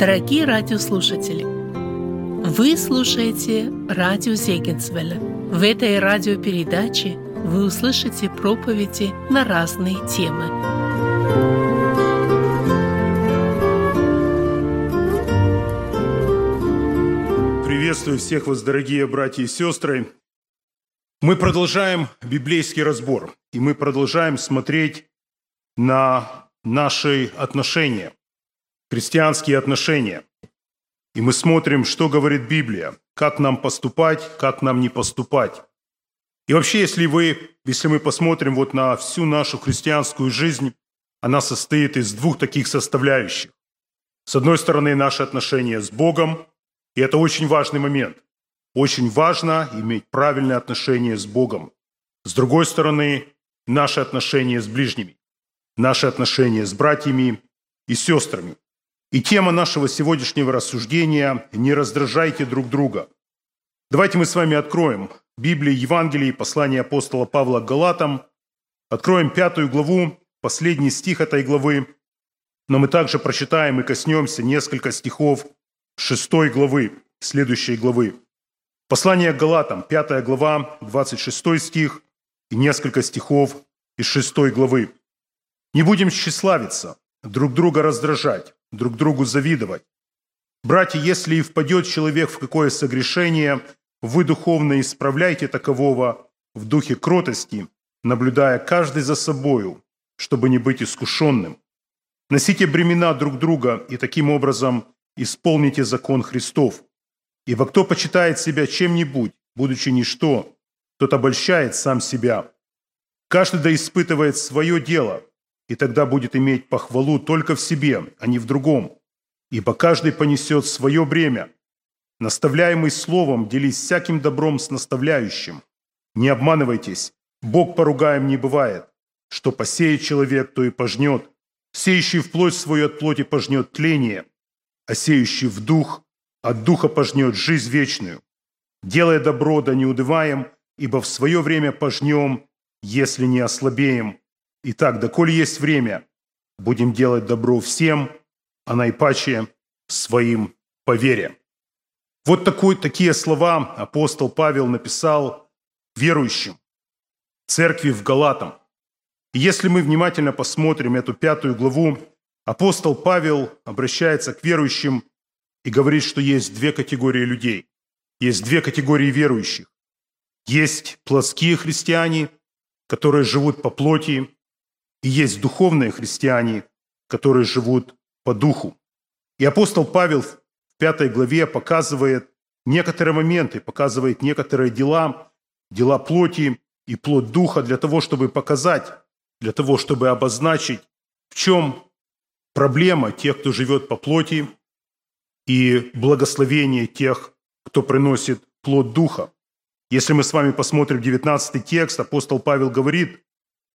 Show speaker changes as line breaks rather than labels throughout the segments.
Дорогие радиослушатели, вы слушаете радио Зегенсвелля. В этой радиопередаче вы услышите проповеди на разные темы.
Приветствую всех вас, дорогие братья и сестры. Мы продолжаем библейский разбор, и мы продолжаем смотреть на наши отношения, христианские отношения. И мы смотрим, что говорит Библия, как нам поступать, как нам не поступать. И вообще, если, вы, если мы посмотрим вот на всю нашу христианскую жизнь, она состоит из двух таких составляющих. С одной стороны, наши отношения с Богом, и это очень важный момент. Очень важно иметь правильные отношения с Богом. С другой стороны, наши отношения с ближними наши отношения с братьями и сестрами. И тема нашего сегодняшнего рассуждения – «Не раздражайте друг друга». Давайте мы с вами откроем Библию, Евангелие, послание апостола Павла к Галатам, откроем пятую главу, последний стих этой главы, но мы также прочитаем и коснемся несколько стихов шестой главы, следующей главы. Послание к Галатам, пятая глава, 26 стих и несколько стихов из шестой главы. Не будем тщеславиться, друг друга раздражать, друг другу завидовать. Братья, если и впадет человек в какое согрешение, вы духовно исправляйте такового в духе кротости, наблюдая каждый за собою, чтобы не быть искушенным. Носите бремена друг друга и таким образом исполните закон Христов. Ибо кто почитает себя чем-нибудь, будучи ничто, тот обольщает сам себя. Каждый да испытывает свое дело – и тогда будет иметь похвалу только в себе, а не в другом. Ибо каждый понесет свое бремя. Наставляемый словом, делись всяким добром с наставляющим. Не обманывайтесь, Бог поругаем не бывает. Что посеет человек, то и пожнет. Сеющий в плоть свою от плоти пожнет тление, а сеющий в дух от духа пожнет жизнь вечную. Делая добро, да не удываем, ибо в свое время пожнем, если не ослабеем. Итак, доколе есть время, будем делать добро всем, а наипаче своим по вере. Вот такой, такие слова апостол Павел написал верующим, церкви в Галатам. И если мы внимательно посмотрим эту пятую главу, апостол Павел обращается к верующим и говорит, что есть две категории людей. Есть две категории верующих. Есть плотские христиане, которые живут по плоти, и есть духовные христиане, которые живут по духу. И апостол Павел в пятой главе показывает некоторые моменты, показывает некоторые дела, дела плоти и плод духа для того, чтобы показать, для того, чтобы обозначить, в чем проблема тех, кто живет по плоти, и благословение тех, кто приносит плод духа. Если мы с вами посмотрим 19 текст, апостол Павел говорит,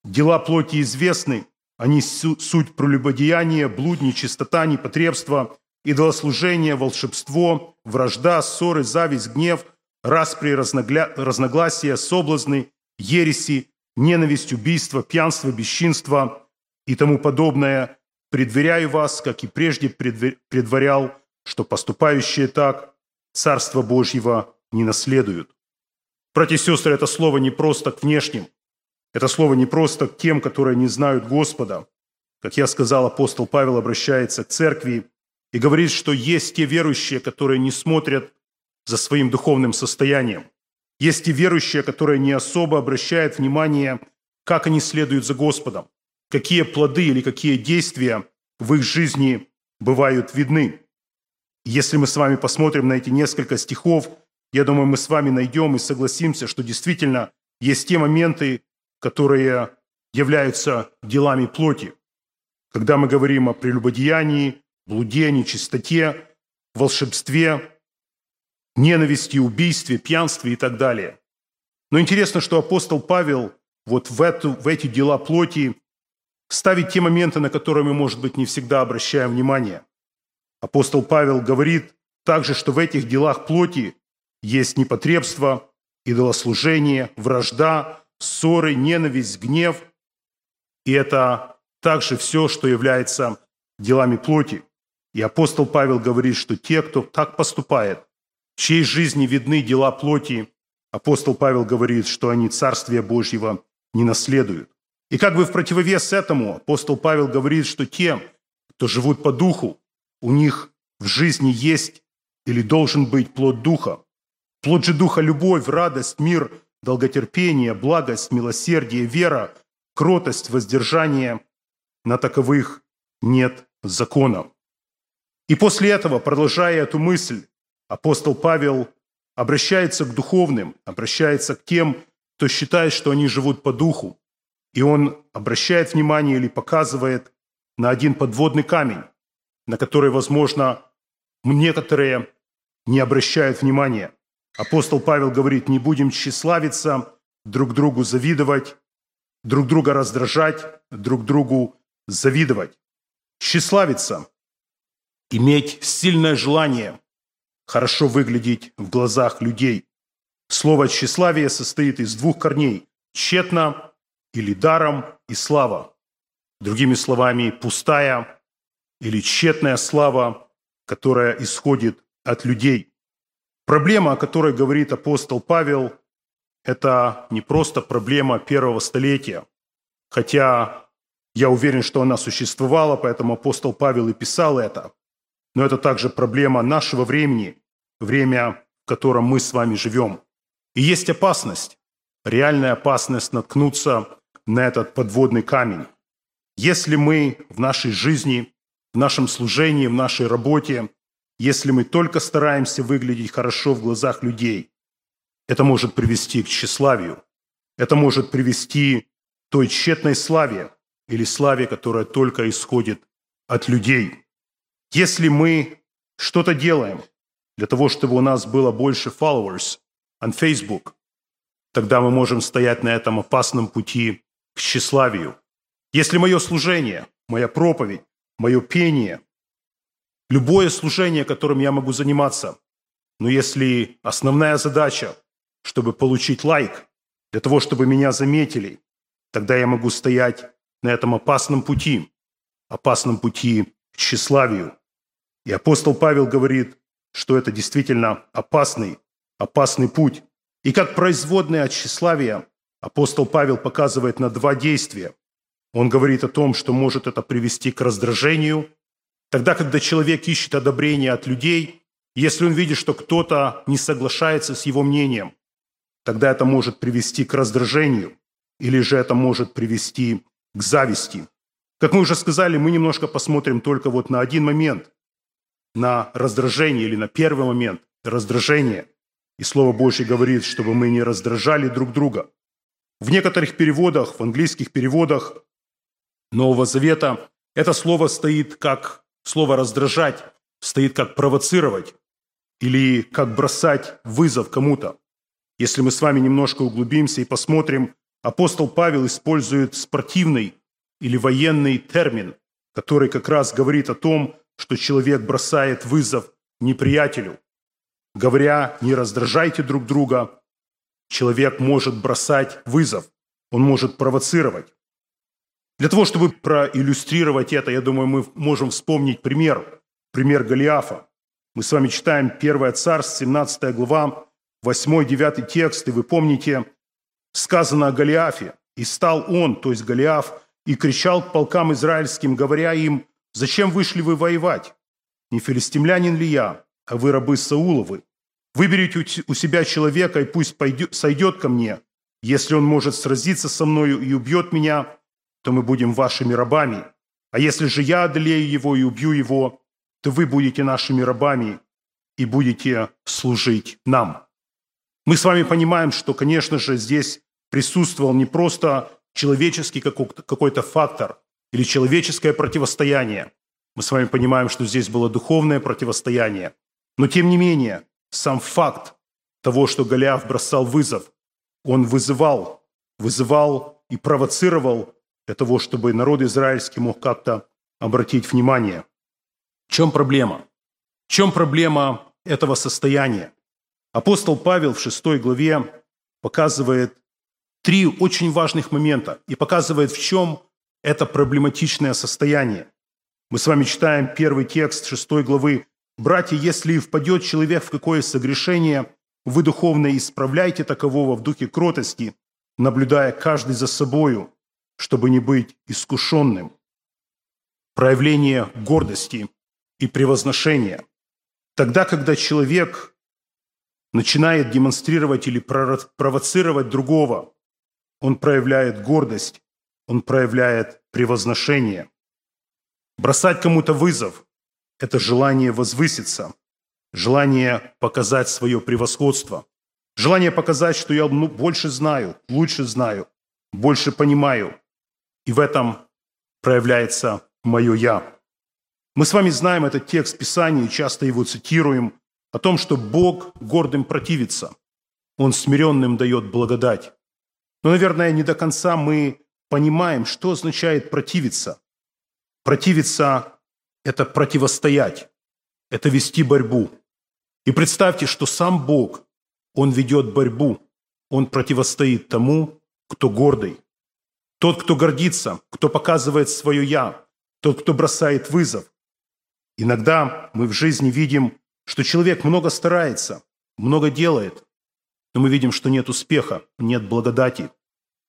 Дела плоти известны, они суть прелюбодеяния, блуд, нечистота, непотребство, идолослужение, волшебство, вражда, ссоры, зависть, гнев, распри, разногля... разногласия, соблазны, ереси, ненависть, убийство, пьянство, бесчинство и тому подобное. Предверяю вас, как и прежде предварял, что поступающие так Царство Божьего не наследуют. Братья и сестры, это слово не просто к внешним, это слово не просто к тем, которые не знают Господа. Как я сказал, апостол Павел обращается к церкви и говорит, что есть те верующие, которые не смотрят за своим духовным состоянием. Есть те верующие, которые не особо обращают внимание, как они следуют за Господом, какие плоды или какие действия в их жизни бывают видны. Если мы с вами посмотрим на эти несколько стихов, я думаю, мы с вами найдем и согласимся, что действительно есть те моменты, которые являются делами плоти. Когда мы говорим о прелюбодеянии, блуде, нечистоте, волшебстве, ненависти, убийстве, пьянстве и так далее. Но интересно, что апостол Павел вот в, эту, в эти дела плоти ставит те моменты, на которые мы, может быть, не всегда обращаем внимание. Апостол Павел говорит также, что в этих делах плоти есть непотребство, идолослужение, вражда, ссоры, ненависть, гнев. И это также все, что является делами плоти. И апостол Павел говорит, что те, кто так поступает, в чьей жизни видны дела плоти, апостол Павел говорит, что они Царствия Божьего не наследуют. И как бы в противовес этому апостол Павел говорит, что те, кто живут по духу, у них в жизни есть или должен быть плод духа. Плод же духа – любовь, радость, мир, долготерпение, благость, милосердие, вера, кротость, воздержание. На таковых нет закона. И после этого, продолжая эту мысль, апостол Павел обращается к духовным, обращается к тем, кто считает, что они живут по духу. И он обращает внимание или показывает на один подводный камень, на который, возможно, некоторые не обращают внимания. Апостол Павел говорит, не будем тщеславиться, друг другу завидовать, друг друга раздражать, друг другу завидовать. Тщеславиться – иметь сильное желание хорошо выглядеть в глазах людей. Слово «тщеславие» состоит из двух корней – тщетно или даром и слава. Другими словами, пустая или тщетная слава, которая исходит от людей. Проблема, о которой говорит апостол Павел, это не просто проблема первого столетия, хотя я уверен, что она существовала, поэтому апостол Павел и писал это. Но это также проблема нашего времени, время, в котором мы с вами живем. И есть опасность, реальная опасность наткнуться на этот подводный камень. Если мы в нашей жизни, в нашем служении, в нашей работе, если мы только стараемся выглядеть хорошо в глазах людей, это может привести к тщеславию. Это может привести к той тщетной славе или славе, которая только исходит от людей. Если мы что-то делаем для того, чтобы у нас было больше followers on Facebook, тогда мы можем стоять на этом опасном пути к тщеславию. Если мое служение, моя проповедь, мое пение, любое служение, которым я могу заниматься, но если основная задача, чтобы получить лайк, для того, чтобы меня заметили, тогда я могу стоять на этом опасном пути, опасном пути к тщеславию. И апостол Павел говорит, что это действительно опасный, опасный путь. И как производное от тщеславия апостол Павел показывает на два действия. Он говорит о том, что может это привести к раздражению. Тогда, когда человек ищет одобрения от людей, если он видит, что кто-то не соглашается с его мнением, тогда это может привести к раздражению, или же это может привести к зависти. Как мы уже сказали, мы немножко посмотрим только вот на один момент, на раздражение или на первый момент раздражение. И Слово Божье говорит, чтобы мы не раздражали друг друга. В некоторых переводах, в английских переводах Нового Завета это слово стоит как слово «раздражать», стоит как «провоцировать» или как бросать вызов кому-то. Если мы с вами немножко углубимся и посмотрим, апостол Павел использует спортивный или военный термин, который как раз говорит о том, что человек бросает вызов неприятелю. Говоря «не раздражайте друг друга», человек может бросать вызов, он может провоцировать. Для того, чтобы проиллюстрировать это, я думаю, мы можем вспомнить пример, пример Голиафа. Мы с вами читаем 1 Царств, 17 глава, 8-9 текст, и вы помните, сказано о Голиафе. «И стал он, то есть Голиаф, и кричал к полкам израильским, говоря им, «Зачем вышли вы воевать? Не филистимлянин ли я, а вы рабы Сауловы? Выберите у себя человека, и пусть пойдет, сойдет ко мне. Если он может сразиться со мною и убьет меня, то мы будем вашими рабами. А если же я одолею его и убью его, то вы будете нашими рабами и будете служить нам. Мы с вами понимаем, что, конечно же, здесь присутствовал не просто человеческий какой-то фактор или человеческое противостояние. Мы с вами понимаем, что здесь было духовное противостояние. Но тем не менее, сам факт того, что Голиаф бросал вызов, он вызывал, вызывал и провоцировал для того, чтобы народ израильский мог как-то обратить внимание. В чем проблема? В чем проблема этого состояния? Апостол Павел в 6 главе показывает три очень важных момента и показывает, в чем это проблематичное состояние. Мы с вами читаем первый текст шестой главы. «Братья, если впадет человек в какое согрешение, вы духовно исправляйте такового в духе кротости, наблюдая каждый за собою, чтобы не быть искушенным». Проявление гордости и превозношения. Тогда, когда человек начинает демонстрировать или провоцировать другого, он проявляет гордость, он проявляет превозношение. Бросать кому-то вызов – это желание возвыситься, желание показать свое превосходство, желание показать, что я ну, больше знаю, лучше знаю, больше понимаю. И в этом проявляется мое «я». Мы с вами знаем этот текст Писания и часто его цитируем о том, что Бог гордым противится, Он смиренным дает благодать. Но, наверное, не до конца мы понимаем, что означает противиться. Противиться – это противостоять, это вести борьбу. И представьте, что сам Бог, Он ведет борьбу, Он противостоит тому, кто гордый. Тот, кто гордится, кто показывает свое «я», тот, кто бросает вызов. Иногда мы в жизни видим, что человек много старается, много делает, но мы видим, что нет успеха, нет благодати.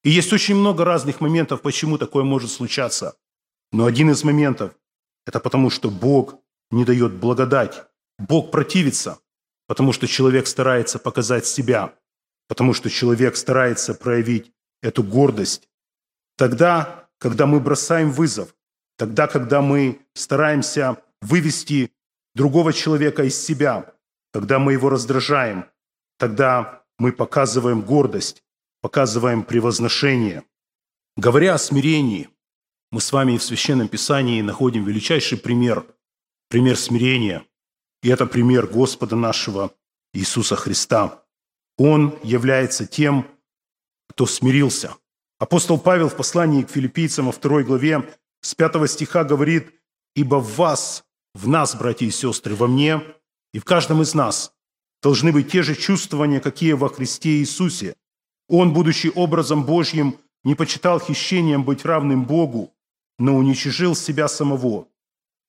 И есть очень много разных моментов, почему такое может случаться. Но один из моментов – это потому, что Бог не дает благодать. Бог противится, потому что человек старается показать себя, потому что человек старается проявить эту гордость. Тогда, когда мы бросаем вызов, тогда, когда мы стараемся вывести другого человека из себя, когда мы его раздражаем, тогда мы показываем гордость, показываем превозношение. Говоря о смирении, мы с вами в Священном Писании находим величайший пример, пример смирения. И это пример Господа нашего Иисуса Христа. Он является тем, кто смирился. Апостол Павел в послании к филиппийцам во второй главе с пятого стиха говорит, «Ибо в вас в нас, братья и сестры, во мне и в каждом из нас должны быть те же чувствования, какие во Христе Иисусе. Он, будучи образом Божьим, не почитал хищением быть равным Богу, но уничижил себя самого,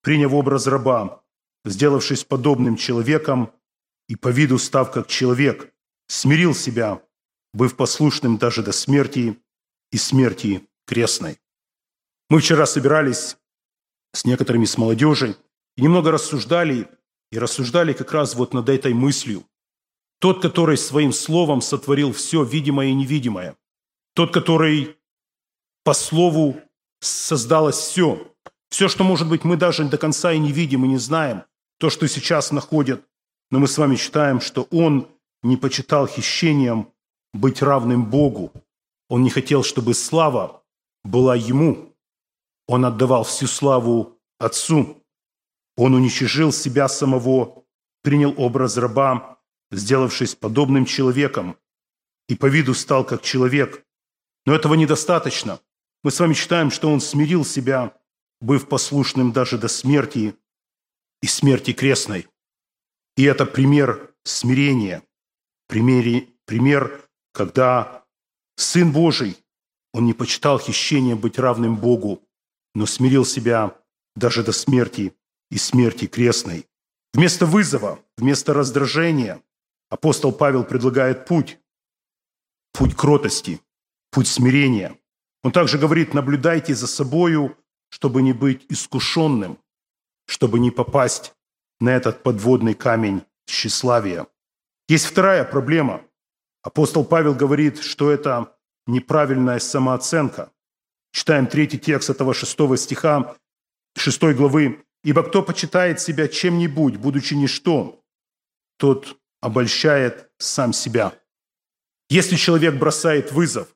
приняв образ раба, сделавшись подобным человеком и по виду став как человек, смирил себя, быв послушным даже до смерти и смерти крестной. Мы вчера собирались с некоторыми с молодежи и немного рассуждали, и рассуждали как раз вот над этой мыслью. Тот, который своим словом сотворил все видимое и невидимое. Тот, который по слову создалось все. Все, что, может быть, мы даже до конца и не видим, и не знаем. То, что сейчас находят. Но мы с вами считаем, что он не почитал хищением быть равным Богу. Он не хотел, чтобы слава была ему. Он отдавал всю славу Отцу. Он уничижил себя самого, принял образ раба, сделавшись подобным человеком, и по виду стал как человек. Но этого недостаточно. Мы с вами читаем, что он смирил себя, быв послушным даже до смерти и смерти крестной. И это пример смирения, пример, пример, когда Сын Божий, он не почитал хищение быть равным Богу, но смирил себя даже до смерти и смерти крестной. Вместо вызова, вместо раздражения апостол Павел предлагает путь. Путь кротости, путь смирения. Он также говорит, наблюдайте за собою, чтобы не быть искушенным, чтобы не попасть на этот подводный камень тщеславия. Есть вторая проблема. Апостол Павел говорит, что это неправильная самооценка. Читаем третий текст этого шестого стиха, шестой главы. Ибо кто почитает себя чем-нибудь, будучи ничто, тот обольщает сам себя. Если человек бросает вызов,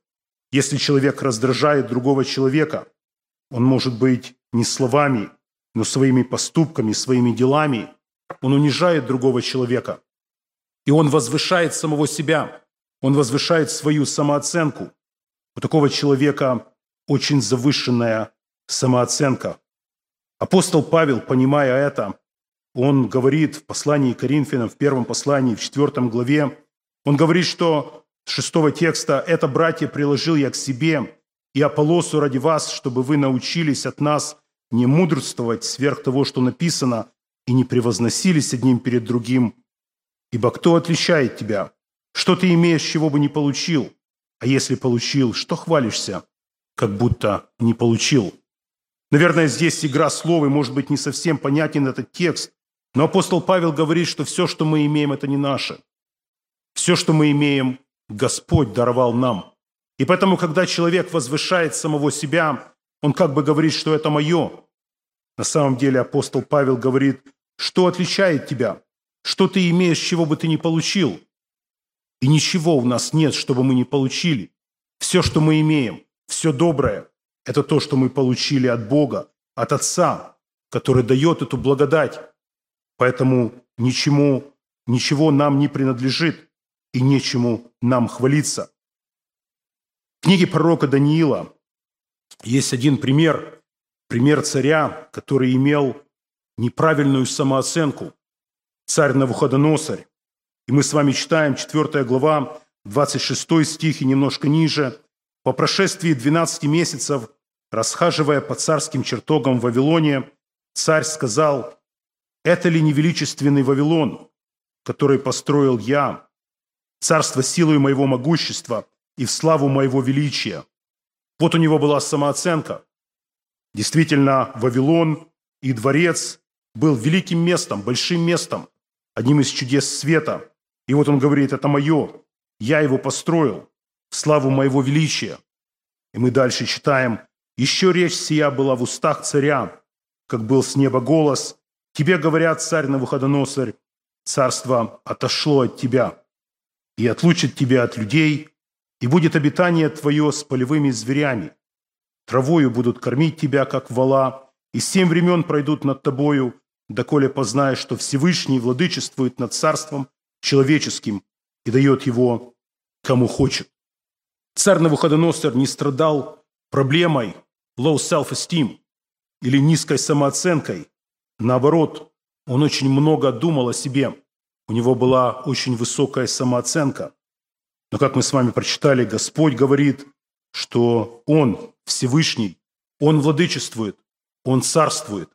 если человек раздражает другого человека, он может быть не словами, но своими поступками, своими делами. Он унижает другого человека. И он возвышает самого себя. Он возвышает свою самооценку. У такого человека очень завышенная самооценка. Апостол Павел, понимая это, он говорит в послании к Коринфянам, в первом послании, в четвертом главе, он говорит, что с шестого текста «Это, братья, приложил я к себе и Аполосу ради вас, чтобы вы научились от нас не мудрствовать сверх того, что написано, и не превозносились одним перед другим. Ибо кто отличает тебя? Что ты имеешь, чего бы не получил? А если получил, что хвалишься, как будто не получил? Наверное, здесь игра слов, и, может быть, не совсем понятен этот текст. Но апостол Павел говорит, что все, что мы имеем, это не наше. Все, что мы имеем, Господь даровал нам. И поэтому, когда человек возвышает самого себя, он как бы говорит, что это мое. На самом деле апостол Павел говорит, что отличает тебя, что ты имеешь, чего бы ты не получил. И ничего у нас нет, чтобы мы не получили. Все, что мы имеем, все доброе, это то, что мы получили от Бога, от Отца, который дает эту благодать. Поэтому ничему, ничего нам не принадлежит и нечему нам хвалиться. В книге пророка Даниила есть один пример, пример царя, который имел неправильную самооценку. Царь Навуходоносорь. И мы с вами читаем 4 глава, 26 стих и немножко ниже. По прошествии 12 месяцев, расхаживая по царским чертогам в Вавилоне, царь сказал, «Это ли не величественный Вавилон, который построил я, царство силой моего могущества и в славу моего величия?» Вот у него была самооценка. Действительно, Вавилон и дворец был великим местом, большим местом, одним из чудес света. И вот он говорит, это мое, я его построил, в славу моего величия. И мы дальше читаем, еще речь сия была в устах царя, как был с неба голос, тебе говорят, царь Навуходоносорь, царство отошло от тебя и отлучит тебя от людей, и будет обитание твое с полевыми зверями. Травою будут кормить тебя, как вала, и семь времен пройдут над тобою, доколе познаешь, что Всевышний владычествует над царством человеческим и дает его кому хочет. Царь Навуходоносор не страдал проблемой low self-esteem или низкой самооценкой. Наоборот, он очень много думал о себе. У него была очень высокая самооценка. Но, как мы с вами прочитали, Господь говорит, что Он Всевышний, Он владычествует, Он царствует.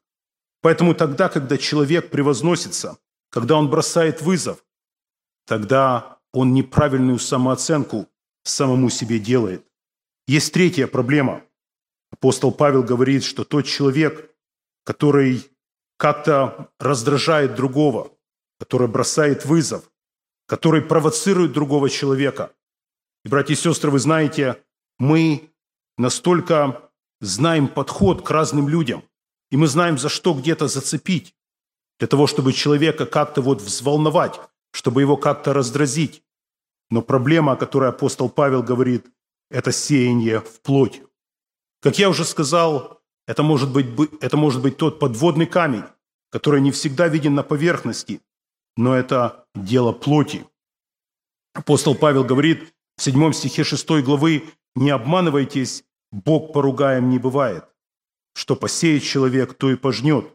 Поэтому тогда, когда человек превозносится, когда он бросает вызов, тогда он неправильную самооценку самому себе делает. Есть третья проблема. Апостол Павел говорит, что тот человек, который как-то раздражает другого, который бросает вызов, который провоцирует другого человека. И, братья и сестры, вы знаете, мы настолько знаем подход к разным людям, и мы знаем, за что где-то зацепить, для того, чтобы человека как-то вот взволновать, чтобы его как-то раздразить. Но проблема, о которой апостол Павел говорит, это сеяние в плоть. Как я уже сказал, это может быть, это может быть тот подводный камень, который не всегда виден на поверхности, но это дело плоти. Апостол Павел говорит в 7 стихе 6 главы, «Не обманывайтесь, Бог поругаем не бывает. Что посеет человек, то и пожнет.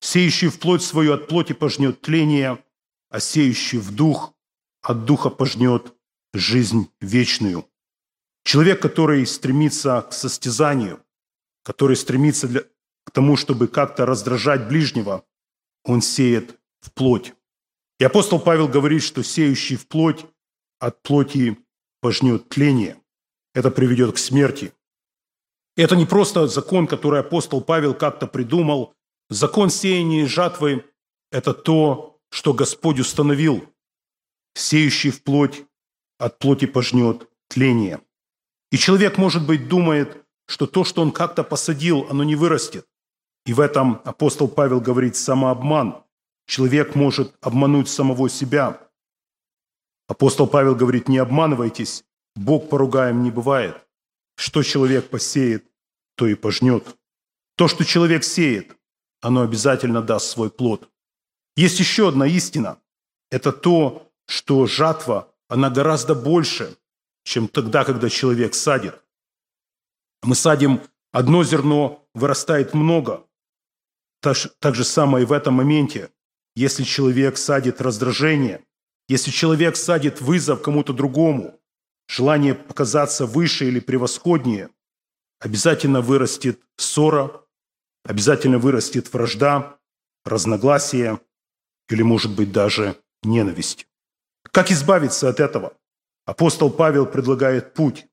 Сеющий в плоть свою от плоти пожнет тление, а сеющий в дух от духа пожнет жизнь вечную». Человек, который стремится к состязанию, который стремится для, к тому, чтобы как-то раздражать ближнего, он сеет в плоть. И апостол Павел говорит, что сеющий в плоть от плоти пожнет тление. Это приведет к смерти. И это не просто закон, который апостол Павел как-то придумал. Закон сеяния и жатвы – это то, что Господь установил. Сеющий в плоть от плоти пожнет тление. И человек, может быть, думает, что то, что он как-то посадил, оно не вырастет. И в этом апостол Павел говорит самообман. Человек может обмануть самого себя. Апостол Павел говорит, не обманывайтесь, Бог поругаем не бывает. Что человек посеет, то и пожнет. То, что человек сеет, оно обязательно даст свой плод. Есть еще одна истина. Это то, что жатва, она гораздо больше, чем тогда, когда человек садит. Мы садим одно зерно, вырастает много. Так, так же самое и в этом моменте. Если человек садит раздражение, если человек садит вызов кому-то другому, желание показаться выше или превосходнее, обязательно вырастет ссора, обязательно вырастет вражда, разногласия или, может быть, даже ненависть. Как избавиться от этого? Апостол Павел предлагает путь.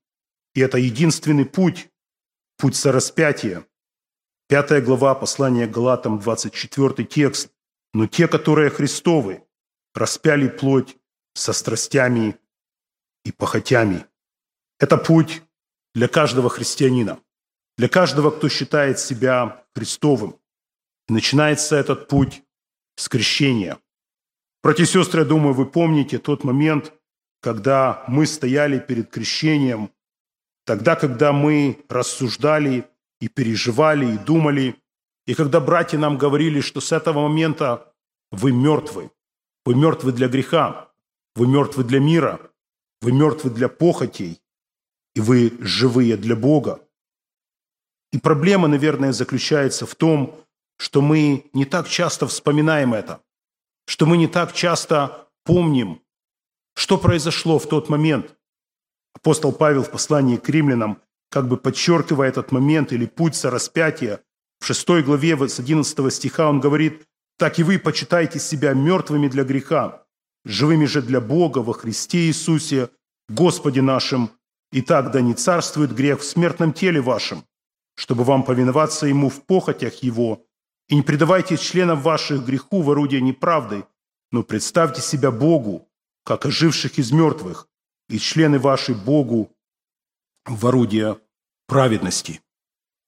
И это единственный путь, путь сораспятия. Пятая глава послания Галатам, 24 текст. «Но те, которые Христовы, распяли плоть со страстями и похотями». Это путь для каждого христианина, для каждого, кто считает себя Христовым. И начинается этот путь с крещения. Братья и сестры, я думаю, вы помните тот момент, когда мы стояли перед крещением, тогда, когда мы рассуждали и переживали, и думали, и когда братья нам говорили, что с этого момента вы мертвы, вы мертвы для греха, вы мертвы для мира, вы мертвы для похотей, и вы живые для Бога. И проблема, наверное, заключается в том, что мы не так часто вспоминаем это, что мы не так часто помним, что произошло в тот момент. Апостол Павел в послании к римлянам, как бы подчеркивая этот момент или путь сораспятия, в 6 главе с 11 стиха он говорит, «Так и вы почитайте себя мертвыми для греха, живыми же для Бога во Христе Иисусе, Господе нашим, Итак, да не царствует грех в смертном теле вашем, чтобы вам повиноваться ему в похотях его, и не предавайте членов ваших греху в орудие неправды, но представьте себя Богу, как оживших из мертвых, и члены ваши Богу в орудие праведности.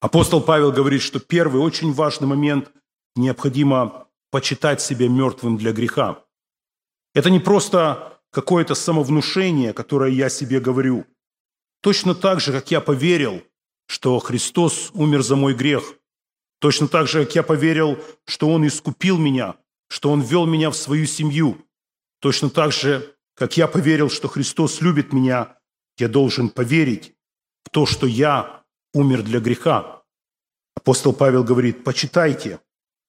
Апостол Павел говорит, что первый очень важный момент – необходимо почитать себя мертвым для греха. Это не просто какое-то самовнушение, которое я себе говорю – Точно так же, как я поверил, что Христос умер за мой грех. Точно так же, как я поверил, что Он искупил меня, что Он ввел меня в свою семью. Точно так же, как я поверил, что Христос любит меня, я должен поверить в то, что я умер для греха. Апостол Павел говорит, почитайте,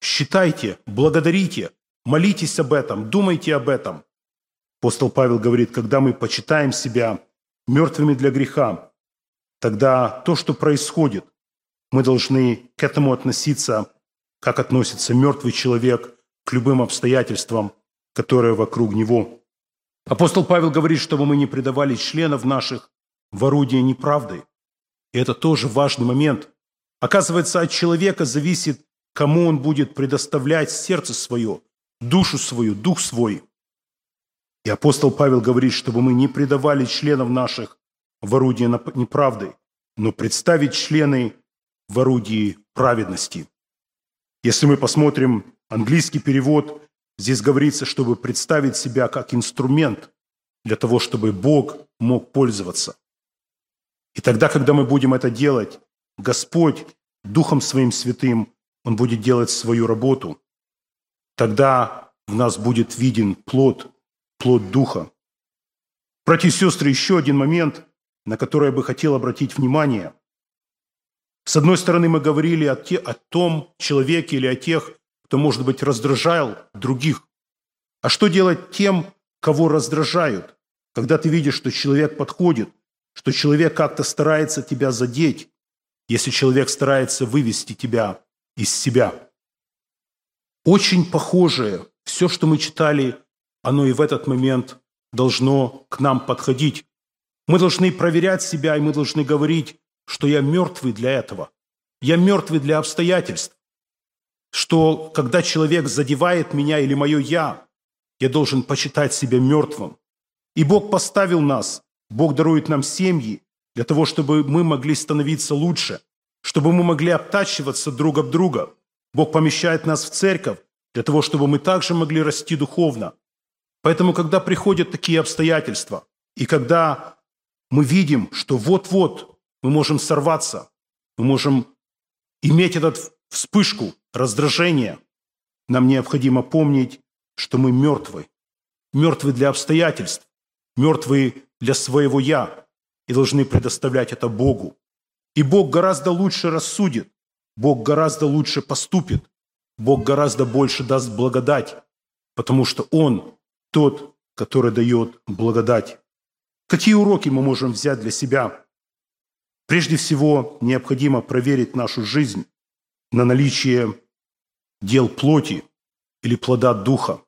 считайте, благодарите, молитесь об этом, думайте об этом. Апостол Павел говорит, когда мы почитаем себя – мертвыми для греха, тогда то, что происходит, мы должны к этому относиться, как относится мертвый человек к любым обстоятельствам, которые вокруг него. Апостол Павел говорит, чтобы мы не предавали членов наших в орудие неправды. И это тоже важный момент. Оказывается, от человека зависит, кому он будет предоставлять сердце свое, душу свою, дух свой. И апостол Павел говорит, чтобы мы не предавали членов наших в орудие неправды, но представить члены в орудии праведности. Если мы посмотрим английский перевод, здесь говорится, чтобы представить себя как инструмент для того, чтобы Бог мог пользоваться. И тогда, когда мы будем это делать, Господь Духом Своим Святым, Он будет делать свою работу. Тогда в нас будет виден плод плод Духа. Братья и сестры, еще один момент, на который я бы хотел обратить внимание. С одной стороны, мы говорили о, те, о том человеке или о тех, кто, может быть, раздражал других. А что делать тем, кого раздражают? Когда ты видишь, что человек подходит, что человек как-то старается тебя задеть, если человек старается вывести тебя из себя. Очень похожее все, что мы читали оно и в этот момент должно к нам подходить. Мы должны проверять себя, и мы должны говорить, что я мертвый для этого. Я мертвый для обстоятельств. Что когда человек задевает меня или мое «я», я должен почитать себя мертвым. И Бог поставил нас, Бог дарует нам семьи для того, чтобы мы могли становиться лучше, чтобы мы могли обтачиваться друг об друга. Бог помещает нас в церковь для того, чтобы мы также могли расти духовно – Поэтому, когда приходят такие обстоятельства, и когда мы видим, что вот-вот мы можем сорваться, мы можем иметь эту вспышку раздражения, нам необходимо помнить, что мы мертвы. Мертвы для обстоятельств, мертвы для своего «я» и должны предоставлять это Богу. И Бог гораздо лучше рассудит, Бог гораздо лучше поступит, Бог гораздо больше даст благодать, потому что Он тот, который дает благодать. Какие уроки мы можем взять для себя? Прежде всего, необходимо проверить нашу жизнь. на наличие дел плоти или плода духа.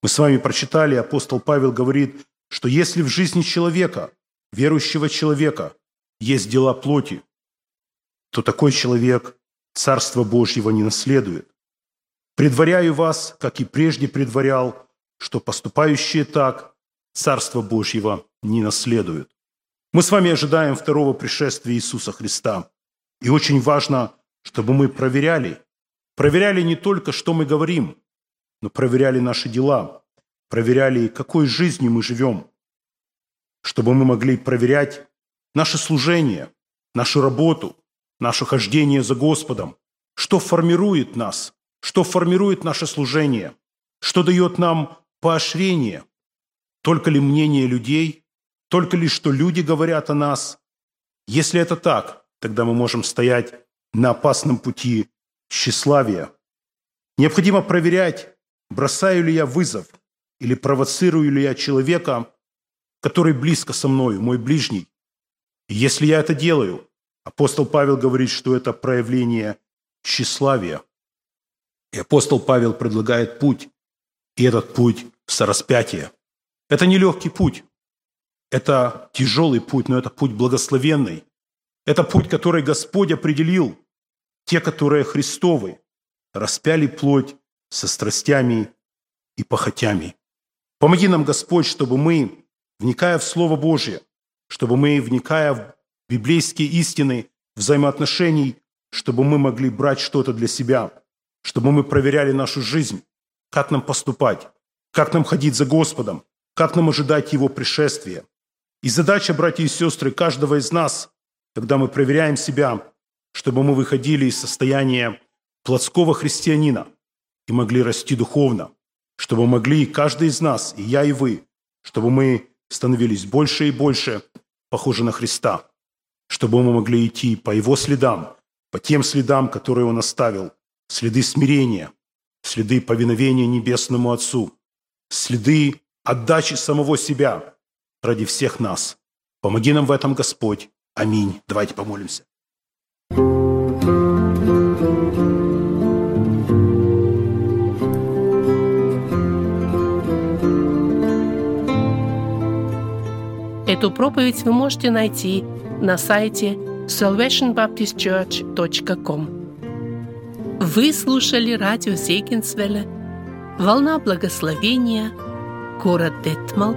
Мы с вами прочитали, апостол Павел говорит, что если в жизни человека, верующего человека, есть дела плоти, то такой человек Царство Божьего не наследует. Предваряю вас, как и прежде предварял, что поступающие так Царство Божьего не наследуют. Мы с вами ожидаем второго пришествия Иисуса Христа. И очень важно, чтобы мы проверяли. Проверяли не только, что мы говорим, но проверяли наши дела, проверяли, какой жизнью мы живем, чтобы мы могли проверять наше служение, нашу работу, наше хождение за Господом, что формирует нас, что формирует наше служение, что дает нам поощрение, только ли мнение людей, только ли что люди говорят о нас. Если это так, тогда мы можем стоять на опасном пути тщеславия. Необходимо проверять, бросаю ли я вызов или провоцирую ли я человека, который близко со мной, мой ближний. И если я это делаю, апостол Павел говорит, что это проявление тщеславия. И апостол Павел предлагает путь, и этот путь – сораспятие. Это нелегкий путь, это тяжелый путь, но это путь благословенный. Это путь, который Господь определил. Те, которые Христовы, распяли плоть со страстями и похотями. Помоги нам, Господь, чтобы мы, вникая в Слово Божье, чтобы мы, вникая в библейские истины, взаимоотношений, чтобы мы могли брать что-то для себя, чтобы мы проверяли нашу жизнь, как нам поступать, как нам ходить за Господом, как нам ожидать Его пришествия. И задача, братья и сестры, каждого из нас, когда мы проверяем себя, чтобы мы выходили из состояния плотского христианина и могли расти духовно, чтобы могли каждый из нас, и я, и вы, чтобы мы становились больше и больше похожи на Христа, чтобы мы могли идти по Его следам, по тем следам, которые Он оставил, следы смирения, следы повиновения Небесному Отцу, следы отдачи самого себя ради всех нас. Помоги нам в этом, Господь. Аминь. Давайте помолимся.
Эту проповедь вы можете найти на сайте salvationbaptistchurch.com. Вы слушали радио Зегенсвелле «Волна благословения», город Детмал,